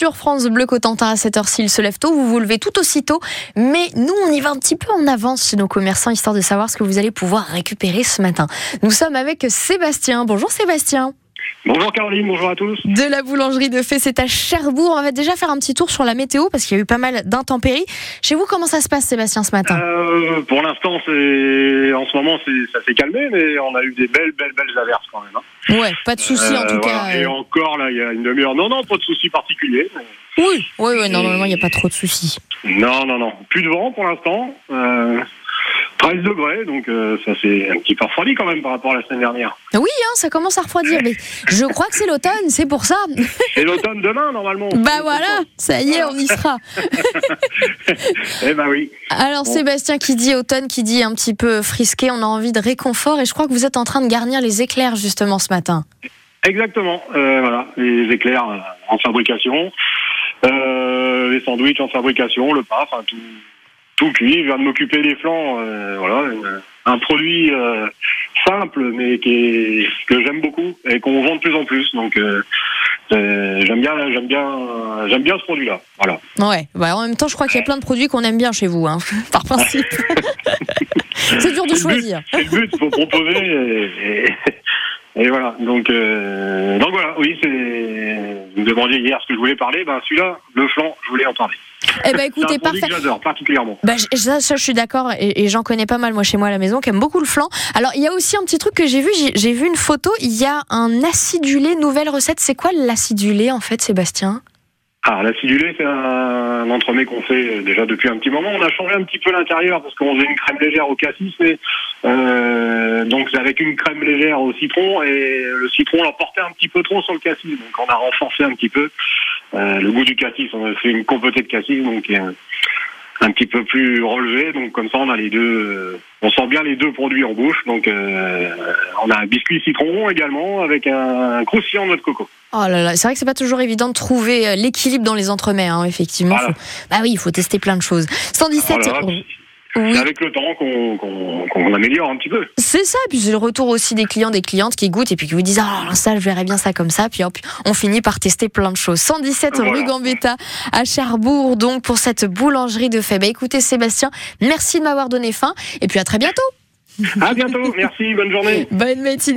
Sur France Bleu Cotentin à cette heure-ci, il se lève tôt, vous vous levez tout aussitôt, mais nous on y va un petit peu en avance chez nos commerçants histoire de savoir ce que vous allez pouvoir récupérer ce matin. Nous sommes avec Sébastien. Bonjour Sébastien. Bonjour Caroline, bonjour à tous. De la boulangerie de Fée, c'est à Cherbourg. On va déjà faire un petit tour sur la météo parce qu'il y a eu pas mal d'intempéries. Chez vous, comment ça se passe Sébastien ce matin? Euh, Pour l'instant, c'est en ce moment, ça s'est calmé, mais on a eu des belles, belles, belles averses quand même. Hein. Ouais, pas de soucis en tout euh, cas. Et encore là, il y a une demi-heure. Non, non, pas de soucis particuliers. Oui, oui, oui, normalement, il n'y a pas trop de soucis. Non, non, non. Plus de vent pour l'instant. Euh, 13 degrés, donc euh, ça c'est un petit peu refroidi quand même par rapport à la semaine dernière. Oui, hein, ça commence à refroidir, mais je crois que c'est l'automne, c'est pour ça. C'est l'automne demain normalement. Bah voilà, ça y est, on y sera. eh ben oui. Alors Sébastien qui dit automne, qui dit un petit peu frisqué, on a envie de réconfort et je crois que vous êtes en train de garnir les éclairs justement ce matin. Exactement, euh, voilà, les éclairs euh, en fabrication, les sandwichs en fabrication, le pain, enfin tout tout cuit. Je viens de m'occuper des flancs. Euh, voilà, un produit euh, simple, mais qui que j'aime beaucoup et qu'on vend de plus en plus. Donc euh, j'aime bien, j'aime bien, j'aime bien ce produit-là. Voilà. Ouais. Bah, en même temps, je crois qu'il y a plein de produits qu'on aime bien chez vous, hein, par principe. c'est dur de choisir. C'est le but, faut proposer. Et, voilà. Donc, donc voilà. Oui, c'est. Vous me demandiez hier ce que je voulais parler. Ben celui-là, le flanc, je voulais en parler. Eh ben écoutez, parfait. j'adore particulièrement. Bah, ça, je suis d'accord et, j'en connais pas mal moi chez moi à la maison qui aime beaucoup le flan. Alors il y a aussi un petit truc que j'ai vu, j'ai vu une photo, il y a un acidulé nouvelle recette. C'est quoi l'acidulé en fait, Sébastien? Ah, l'acidulé, c'est un, entremet qu'on fait déjà depuis un petit moment. On a changé un petit peu l'intérieur parce qu'on faisait une crème légère au cassis, mais euh, donc c'est avec une crème légère au citron et le citron l'emportait un petit peu trop sur le cassis, donc on a renforcé un petit peu euh, le goût du cassis. On a fait une compotée de cassis, donc un, un petit peu plus relevé, donc comme ça on a les deux, euh, on sent bien les deux produits en bouche. Donc euh, on a un biscuit citron également avec un, croustillant noix de coco. Oh là là, c'est vrai que c'est pas toujours évident de trouver l'équilibre dans les entremets, hein, effectivement. Bah oui, il faut tester plein de choses. 117. C'est avec le temps qu'on améliore un petit peu. C'est ça, puis c'est le retour aussi des clients, des clientes qui goûtent et puis qui vous disent Ah, ça, je verrais bien ça comme ça. Puis hop, on finit par tester plein de choses. 117 rue Gambetta à Cherbourg, donc pour cette boulangerie de fait. Bah, écoutez, Sébastien, merci de m'avoir donné faim et puis à très bientôt. À bientôt, merci, bonne journée. Bonne matinée.